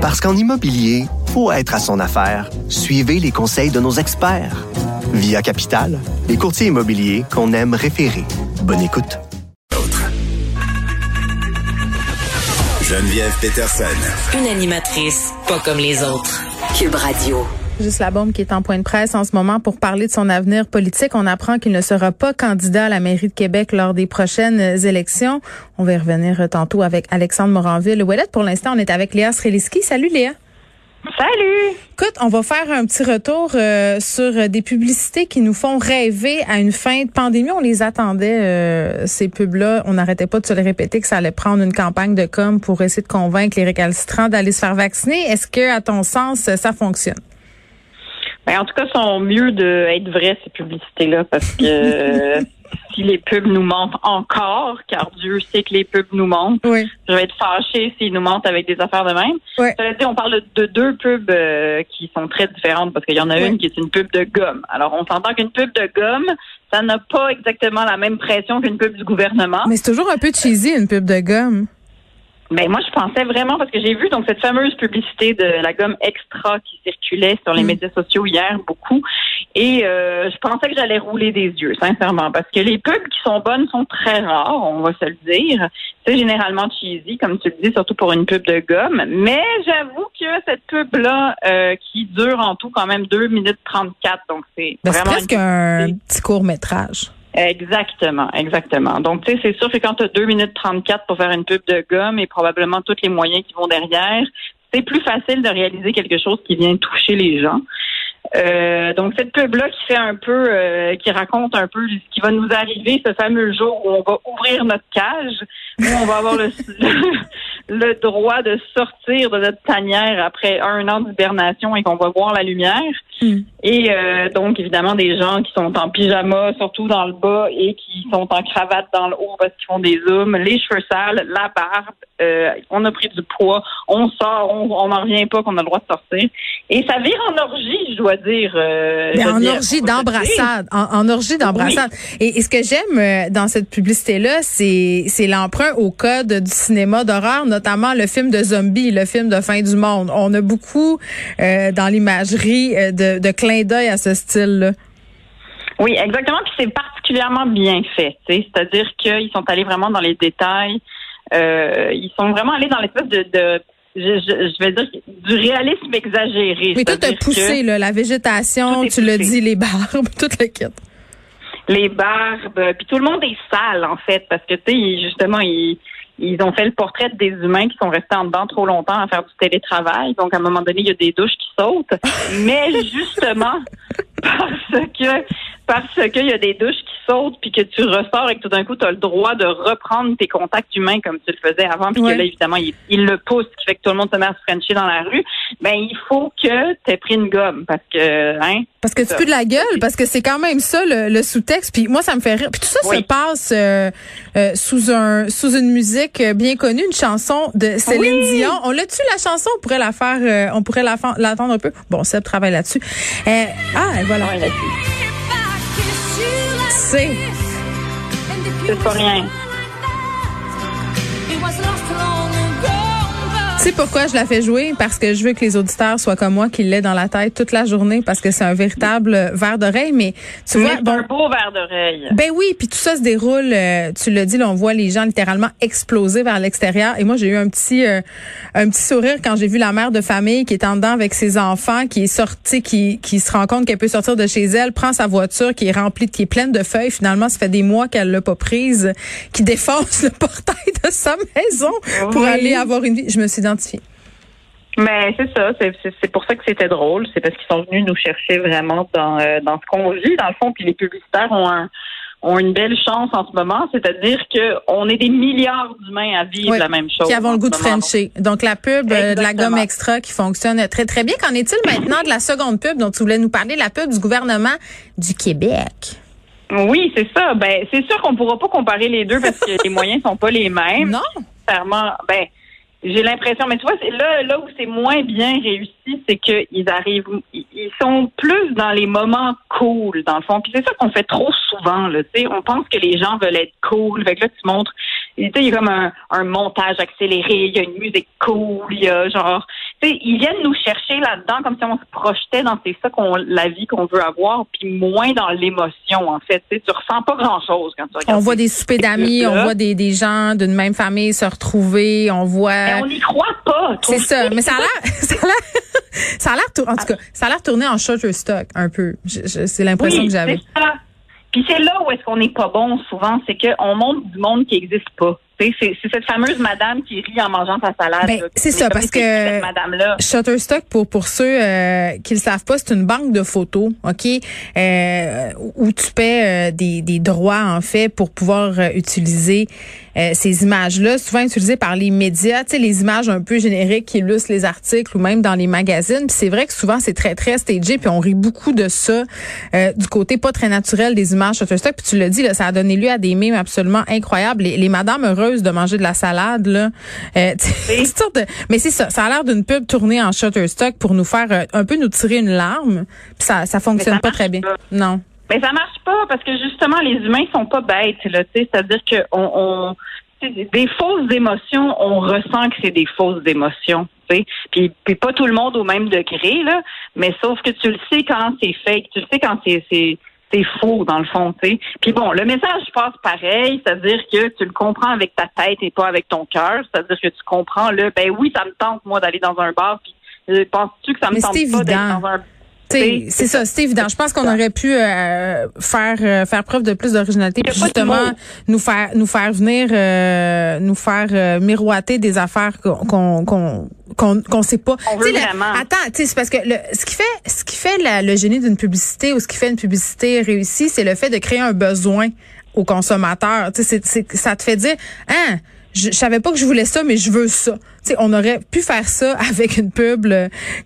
Parce qu'en immobilier, faut être à son affaire. Suivez les conseils de nos experts. Via Capital, les courtiers immobiliers qu'on aime référer. Bonne écoute. Geneviève Peterson. Une animatrice pas comme les autres. Cube Radio. Juste la bombe qui est en point de presse en ce moment pour parler de son avenir politique. On apprend qu'il ne sera pas candidat à la mairie de Québec lors des prochaines élections. On va y revenir tantôt avec Alexandre Moranville. Ouellette, pour l'instant, on est avec Léa Streliski. Salut Léa. Salut! Écoute, on va faire un petit retour euh, sur des publicités qui nous font rêver à une fin de pandémie. On les attendait, euh, ces pubs-là. On n'arrêtait pas de se les répéter que ça allait prendre une campagne de com pour essayer de convaincre les récalcitrants d'aller se faire vacciner. Est-ce que, à ton sens, ça fonctionne? Ben, en tout cas, sont mieux d'être vraies, ces publicités-là, parce que si les pubs nous mentent encore, car Dieu sait que les pubs nous mentent, je vais être fâchée s'ils nous mentent avec des affaires de même. Oui. dit, on parle de deux pubs euh, qui sont très différentes, parce qu'il y en a une qui est une pub de gomme. Alors, on s'entend qu'une pub de gomme, ça n'a pas exactement la même pression qu'une pub du gouvernement. Mais c'est toujours un peu cheesy, une pub de gomme. Ben moi, je pensais vraiment parce que j'ai vu donc cette fameuse publicité de la gomme extra qui circulait sur les mm. médias sociaux hier beaucoup, et euh, je pensais que j'allais rouler des yeux, sincèrement, parce que les pubs qui sont bonnes sont très rares, on va se le dire. C'est généralement cheesy, comme tu le dis, surtout pour une pub de gomme. Mais j'avoue que cette pub là, euh, qui dure en tout quand même 2 minutes 34, donc c'est ben, vraiment presque un petit court métrage. Exactement, exactement. Donc, tu sais, c'est sûr que quand tu as 2 minutes 34 pour faire une pub de gomme et probablement tous les moyens qui vont derrière, c'est plus facile de réaliser quelque chose qui vient toucher les gens. Euh, donc cette pub là qui fait un peu, euh, qui raconte un peu ce qui va nous arriver ce fameux jour où on va ouvrir notre cage, où on va avoir le, le droit de sortir de notre tanière après un an d'hibernation et qu'on va voir la lumière. Hmm. Et euh, donc, évidemment, des gens qui sont en pyjama, surtout dans le bas, et qui sont en cravate dans le haut parce qu'ils font des zooms, les cheveux sales, la barbe, euh, on a pris du poids, on sort, on n'en revient pas qu'on a le droit de sortir. Et ça vire en orgie, je dois dire. Euh, en, orgie d'embrassade, en, orgie d'embrassade. Et, ce que j'aime dans cette publicité-là, c'est l'emprunt au code du cinéma d'horreur, notamment le film de zombie, le film de fin du monde. On a beaucoup dans l'imagerie de de, clin d'œil à ce style-là. Oui, exactement. Puis c'est particulièrement bien fait. C'est-à-dire qu'ils sont allés vraiment dans les détails. Euh, ils sont vraiment allés dans l'espèce de, je, vais dire du réalisme exagéré. Oui, tout est poussé, la végétation, tu l'as dit, les barbes, tout le kit. Les barbes, puis tout le monde est sale en fait, parce que tu sais, justement, ils ils ont fait le portrait des humains qui sont restés en dedans trop longtemps à faire du télétravail. Donc, à un moment donné, il y a des douches qui sautent. Mais justement, parce que parce qu'il y a des douches qui sautent puis que tu ressors et que tout d'un coup tu as le droit de reprendre tes contacts humains comme tu le faisais avant puis que là évidemment il, le pousse qui fait que tout le monde se met à se frencher dans la rue. Ben il faut que tu aies pris une gomme parce que hein? Parce que tu peux de la gueule parce que c'est quand même ça le, sous-texte. Puis moi ça me fait rire. Puis tout ça se passe euh, euh, sous un sous une musique bien connue une chanson de Céline Dion. On l'a tu la chanson? On pourrait la faire euh, on pourrait la l'entendre un peu. Bon Seb travaille là-dessus. Ah voilà c'est. pas rien. Tu sais pourquoi je la fais jouer? Parce que je veux que les auditeurs soient comme moi, qu'ils l'aient dans la tête toute la journée, parce que c'est un véritable verre d'oreille. Mais tu vois, bon, un beau verre d'oreille. Ben oui, puis tout ça se déroule. Euh, tu l'as dit, là, on voit les gens littéralement exploser vers l'extérieur. Et moi, j'ai eu un petit, euh, un petit sourire quand j'ai vu la mère de famille qui est en dedans avec ses enfants, qui est sortie, qui, qui se rend compte qu'elle peut sortir de chez elle, prend sa voiture qui est remplie, qui est pleine de feuilles. Finalement, ça fait des mois qu'elle l'a pas prise, qui défonce le portail de sa maison pour aller avoir une vie. Je me suis mais c'est ça, c'est pour ça que c'était drôle, c'est parce qu'ils sont venus nous chercher vraiment dans, euh, dans ce qu'on vit, dans le fond, puis les publicitaires ont un, ont une belle chance en ce moment, c'est-à-dire qu'on est des milliards d'humains à vivre la même chose. Qui avons le goût de Frencher. Donc la pub euh, de la gomme extra qui fonctionne très très bien. Qu'en est-il maintenant de la seconde pub dont tu voulais nous parler, la pub du gouvernement du Québec? Oui, c'est ça. Ben, c'est sûr qu'on pourra pas comparer les deux parce que les moyens sont pas les mêmes. Non. Clairement, ben j'ai l'impression, mais tu vois, c'est là, là où c'est moins bien réussi, c'est qu'ils arrivent, ils sont plus dans les moments cool, dans le fond. Puis c'est ça qu'on fait trop souvent, là, tu sais. On pense que les gens veulent être cool. Fait que là, tu montres, il y a comme un, un montage accéléré, il y a une musique cool, il y a genre, ils viennent nous chercher là-dedans comme si on se projetait dans c'est ça qu'on la vie qu'on veut avoir, puis moins dans l'émotion en fait. Tu tu ressens pas grand-chose quand tu regardes. On voit des soupers d'amis, on voit des, des gens d'une même famille se retrouver, on voit. Mais on n'y croit pas. C'est ça, mais ça a l'air, ça a l'air, ça a l'air, en tout cas, ça a l'air tourné en Shutterstock un peu. C'est l'impression que j'avais. Puis c'est là où est-ce qu'on n'est pas bon souvent, c'est qu'on montre du monde qui n'existe pas. C'est cette fameuse madame qui rit en mangeant sa salade. Ben, c'est ça, parce que Shutterstock, pour, pour ceux euh, qui ne le savent pas, c'est une banque de photos, OK, euh, où tu paies euh, des, des droits, en fait, pour pouvoir euh, ces images-là, souvent utilisées par les médias, tu sais, les images un peu génériques qui illustrent les articles ou même dans les magazines. Puis c'est vrai que souvent, c'est très, très stagé, puis on rit beaucoup de ça, du côté pas très naturel des images Shutterstock. Puis tu l'as dit, là, ça a donné lieu à des mimes absolument incroyables. Les, les madames heureuses de manger de la salade là. Euh, mais c'est ça, ça a l'air d'une pub tournée en Shutterstock pour nous faire euh, un peu nous tirer une larme. Puis ça ça fonctionne pas très bien. Non. Mais ça marche pas parce que justement les humains sont pas bêtes là, c'est-à-dire que on, des fausses émotions, on ressent que c'est des fausses émotions. Puis, puis pas tout le monde au même degré, là, mais sauf que tu le sais quand c'est fake, tu le sais quand c'est c'est faux dans le fond, tu sais. Puis bon, le message passe pareil, c'est-à-dire que tu le comprends avec ta tête et pas avec ton cœur, c'est-à-dire que tu comprends le ben oui, ça me tente moi d'aller dans un bar puis euh, penses-tu que ça me tente pas d'être dans un c'est ça, c'est évident. Je pense qu'on aurait pu euh, faire euh, faire preuve de plus d'originalité justement nous faire nous faire venir nous faire miroiter des affaires qu'on qu'on qu'on qu'on sait pas. On veut vraiment. attends, c'est parce que le, ce qui fait ce qui fait le génie d'une publicité ou ce qui fait une publicité réussie, c'est le fait de créer un besoin au consommateur. Tu sais, ça te fait dire, hein, je, savais pas que je voulais ça, mais je veux ça. sais, on aurait pu faire ça avec une pub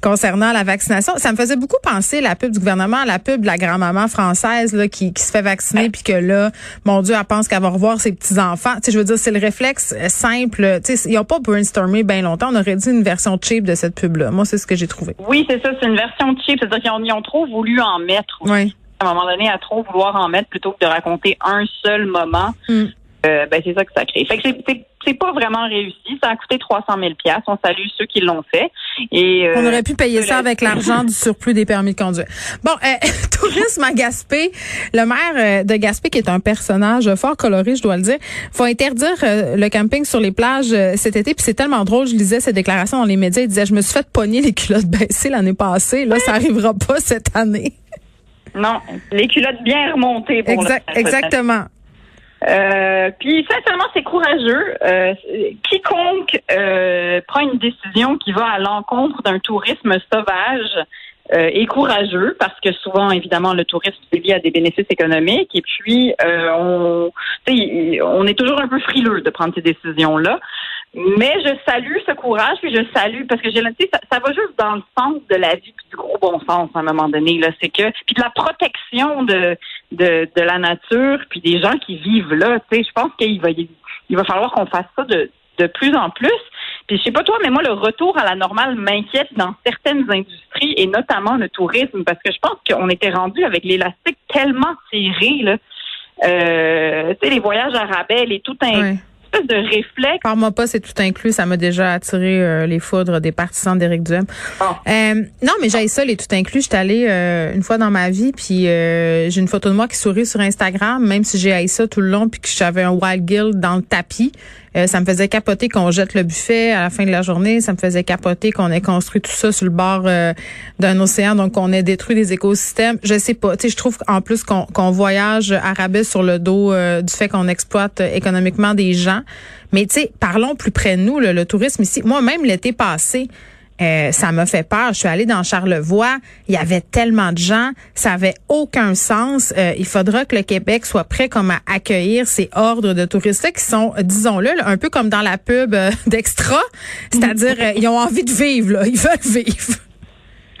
concernant la vaccination. Ça me faisait beaucoup penser la pub du gouvernement à la pub de la grand-maman française là, qui, qui se fait vacciner puis que là, mon Dieu, elle pense qu'elle va revoir ses petits-enfants. Je veux dire, c'est le réflexe simple. Ils n'ont pas brainstormé bien longtemps. On aurait dit une version cheap de cette pub-là. Moi, c'est ce que j'ai trouvé. Oui, c'est ça. C'est une version cheap. C'est-à-dire qu'ils ont, trop voulu en mettre. Oui. À un moment donné, à trop vouloir en mettre plutôt que de raconter un seul moment. Hmm. Euh, ben, c'est ça que ça crée. Fait que c'est c'est pas vraiment réussi. Ça a coûté 300 000 On salue ceux qui l'ont fait. Et euh, on aurait pu payer ça avec l'argent du surplus des permis de conduire. Bon, euh, tourisme à Gaspé. Le maire euh, de Gaspé, qui est un personnage fort coloré, je dois le dire, faut interdire le camping sur les plages cet été. Puis c'est tellement drôle. Je lisais ses déclarations dans les médias. Il disait, je me suis fait pogner les culottes baissées l'année passée. Là, ça arrivera pas cette année. Non, les culottes bien remontées pour exact, Exactement. Euh, puis sincèrement, c'est courageux. Euh, quiconque euh, prend une décision qui va à l'encontre d'un tourisme sauvage euh, est courageux parce que souvent, évidemment, le tourisme c'est lié à des bénéfices économiques et puis on, on est toujours un peu frileux de prendre ces décisions-là. Mais je salue ce courage, puis je salue parce que j'ai ça, ça va juste dans le sens de la vie, puis du gros bon sens à un moment donné. Là, c'est que puis de la protection de, de, de la nature, puis des gens qui vivent là. Tu sais, je pense qu'il va il va falloir qu'on fasse ça de de plus en plus. Puis je sais pas toi, mais moi le retour à la normale m'inquiète dans certaines industries et notamment le tourisme parce que je pense qu'on était rendu avec l'élastique tellement serré là. Euh, tu sais les voyages à rabais, les tout un de réflexe. Par-moi pas, c'est tout inclus. Ça m'a déjà attiré euh, les foudres des partisans d'Éric Duhem. Ah. Euh, non, mais j'ai ça, les tout inclus. J'étais allée euh, une fois dans ma vie, puis j'ai une photo de moi qui sourit sur Instagram, même si j'ai haï ça tout le long, puis que j'avais un wild gill dans le tapis. ça me faisait capoter qu'on jette le buffet à la fin de la journée. Ça me faisait capoter qu'on ait construit tout ça sur le bord d'un océan, donc qu'on ait détruit des écosystèmes. Je sais pas. Tu sais, je trouve en plus qu'on voyage à rabais sur le dos du fait qu'on exploite économiquement des gens. Mais tu sais, parlons plus près de nous, le tourisme ici. Moi-même, l'été passé, euh, ça m'a fait peur. Je suis allée dans Charlevoix. Il y avait tellement de gens. Ça avait aucun sens. Euh, il faudra que le Québec soit prêt comme à accueillir ces ordres de touristes qui sont, disons-le, un peu comme dans la pub euh, d'Extra. C'est-à-dire, ils ont envie de vivre, là. Ils veulent vivre.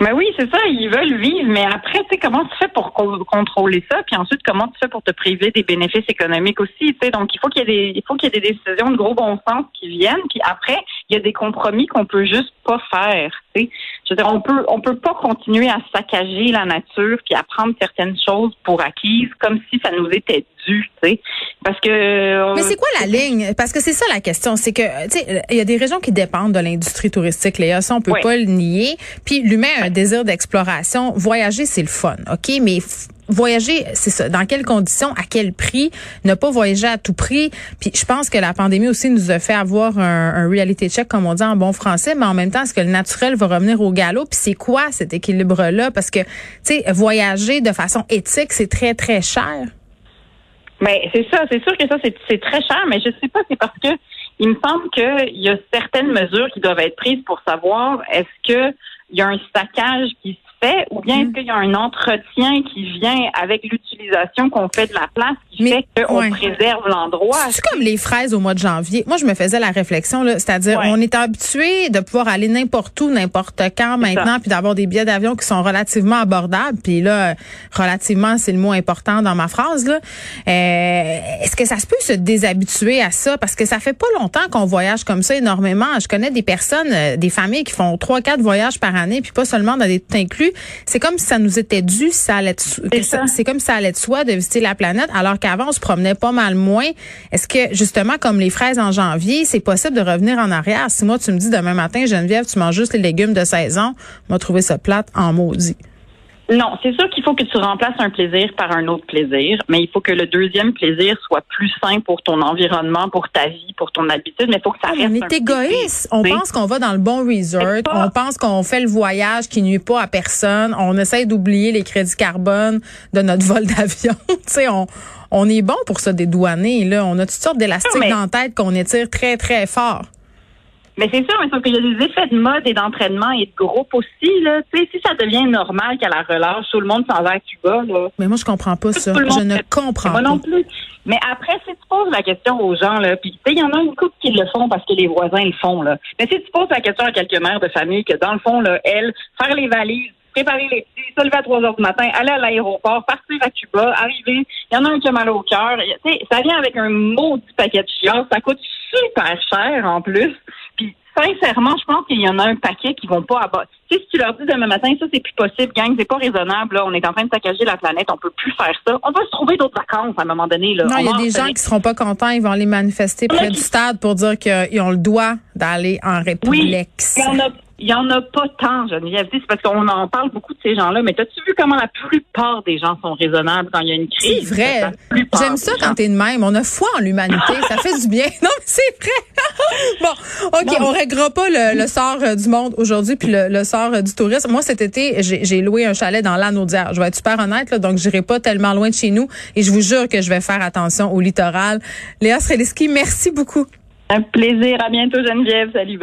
Mais oui, c'est ça, ils veulent vivre, mais après, tu sais, comment tu fais pour contrôler ça, puis ensuite, comment tu fais pour te priver des bénéfices économiques aussi, tu sais, donc il faut qu'il y ait des, il faut qu'il y ait des décisions de gros bon sens qui viennent, puis après, il y a des compromis qu'on peut juste pas faire, tu sais. dire, on peut on peut pas continuer à saccager la nature puis à prendre certaines choses pour acquises comme si ça nous était dû, tu sais. Parce que Mais c'est quoi la ligne? Parce que c'est ça la question, c'est que tu sais il y a des régions qui dépendent de l'industrie touristique, Léa, ça on peut pas le nier. Puis l'humain a un désir d'exploration, voyager c'est le fun, OK, mais voyager, c'est ça. Dans quelles conditions, à quel prix, ne pas voyager à tout prix. Puis je pense que la pandémie aussi nous a fait avoir un, reality check, comme on dit en bon français, mais en même temps, est-ce que le naturel va revenir au galop? Puis c'est quoi cet équilibre-là? Parce que, tu sais, voyager de façon éthique, c'est très, très cher. Mais c'est ça, c'est sûr que ça, c'est très cher, mais je sais pas, c'est parce que il me semble qu'il y a certaines mesures qui doivent être prises pour savoir est-ce que il y a un saccage qui ou bien est-ce mm. qu'il y a un entretien qui vient avec l'utilisation qu'on fait de la place qui fait qu'on préserve l'endroit? C'est comme les fraises au mois de janvier? Moi, je me faisais la réflexion, là, c'est-à-dire on est habitué de pouvoir aller n'importe où, n'importe quand maintenant, puis d'avoir des billets d'avion qui sont relativement abordables. Puis là, relativement, c'est le mot important dans ma phrase. Là. Euh, est-ce que ça se peut se déshabituer à ça? Parce que ça fait pas longtemps qu'on voyage comme ça énormément. Je connais des personnes, euh, des familles qui font trois, quatre voyages par année, puis pas seulement dans des tout inclus c'est comme si ça nous était dû, ça allait c'est comme si ça allait de soi de visiter la planète, alors qu'avant on se promenait pas mal moins. Est-ce que justement comme les fraises en janvier, c'est possible de revenir en arrière? Si moi tu me dis demain matin Geneviève, tu manges juste les légumes de saison, moi trouver ça plate en maudit. Non, c'est sûr qu'il faut que tu remplaces un plaisir par un autre plaisir, mais il faut que le deuxième plaisir soit plus sain pour ton environnement, pour ta vie, pour ton habitude, mais il faut que ça reste. On est égoïste. On pense qu'on va dans le bon resort. On pense qu'on fait le voyage qui nuit pas à personne. On essaie d'oublier les crédits carbone de notre vol d'avion. tu sais, on, on est bon pour ça dédouaner, là. On a toutes sortes d'élastiques dans la tête qu'on étire très, très fort. Mais c'est sûr, mais sauf qu'il y a des effets de mode et d'entraînement et de groupe aussi. Là. Tu sais, si ça devient normal qu'à la relâche, tout le monde s'en va à Cuba. Là, mais moi, je comprends pas ça. Je ne comprends pas. Moi non plus. Mais après, si tu poses la question aux gens, là, puis il y en a une couple qui le font parce que les voisins le font. Là. Mais si tu poses la question à quelques mères de famille que dans le fond, là, elles, faire les valises, préparer les petits, se lever à 3 heures du matin, aller à l'aéroport, partir à Cuba, arriver, il y en a un qui a mal au cœur. Ça vient avec un maudit paquet de chiens, ça coûte super cher en plus sincèrement, je pense qu'il y en a un paquet qui vont pas abattre. Tu sais, si tu leur dis demain matin, ça, c'est plus possible, gang, c'est pas raisonnable, là, on est en train de saccager la planète, on peut plus faire ça. On va se trouver d'autres vacances à un moment donné, là. Non, il y a des gens qui seront pas contents, ils vont aller manifester près du stade pour dire qu'ils ont le droit d'aller en République. Oui, il y en a pas tant, Geneviève. C'est parce qu'on en parle beaucoup de ces gens-là, mais as-tu vu comment la plupart des gens sont raisonnables quand il y a une crise? C'est vrai. J'aime ça quand t'es de même. On a foi en l'humanité. ça fait du bien. Non, mais c'est vrai. bon, OK, on réglera pas le, sort euh, du monde aujourd'hui puis le, sort euh, du tourisme. Moi, cet été, j'ai loué un chalet dans l'Anaudière. Je vais être super honnête, là, donc j'irai pas tellement loin de chez nous et je vous jure que je vais faire attention au littoral. Léa Sreliski, merci beaucoup. Un plaisir. À bientôt, Geneviève. Salut.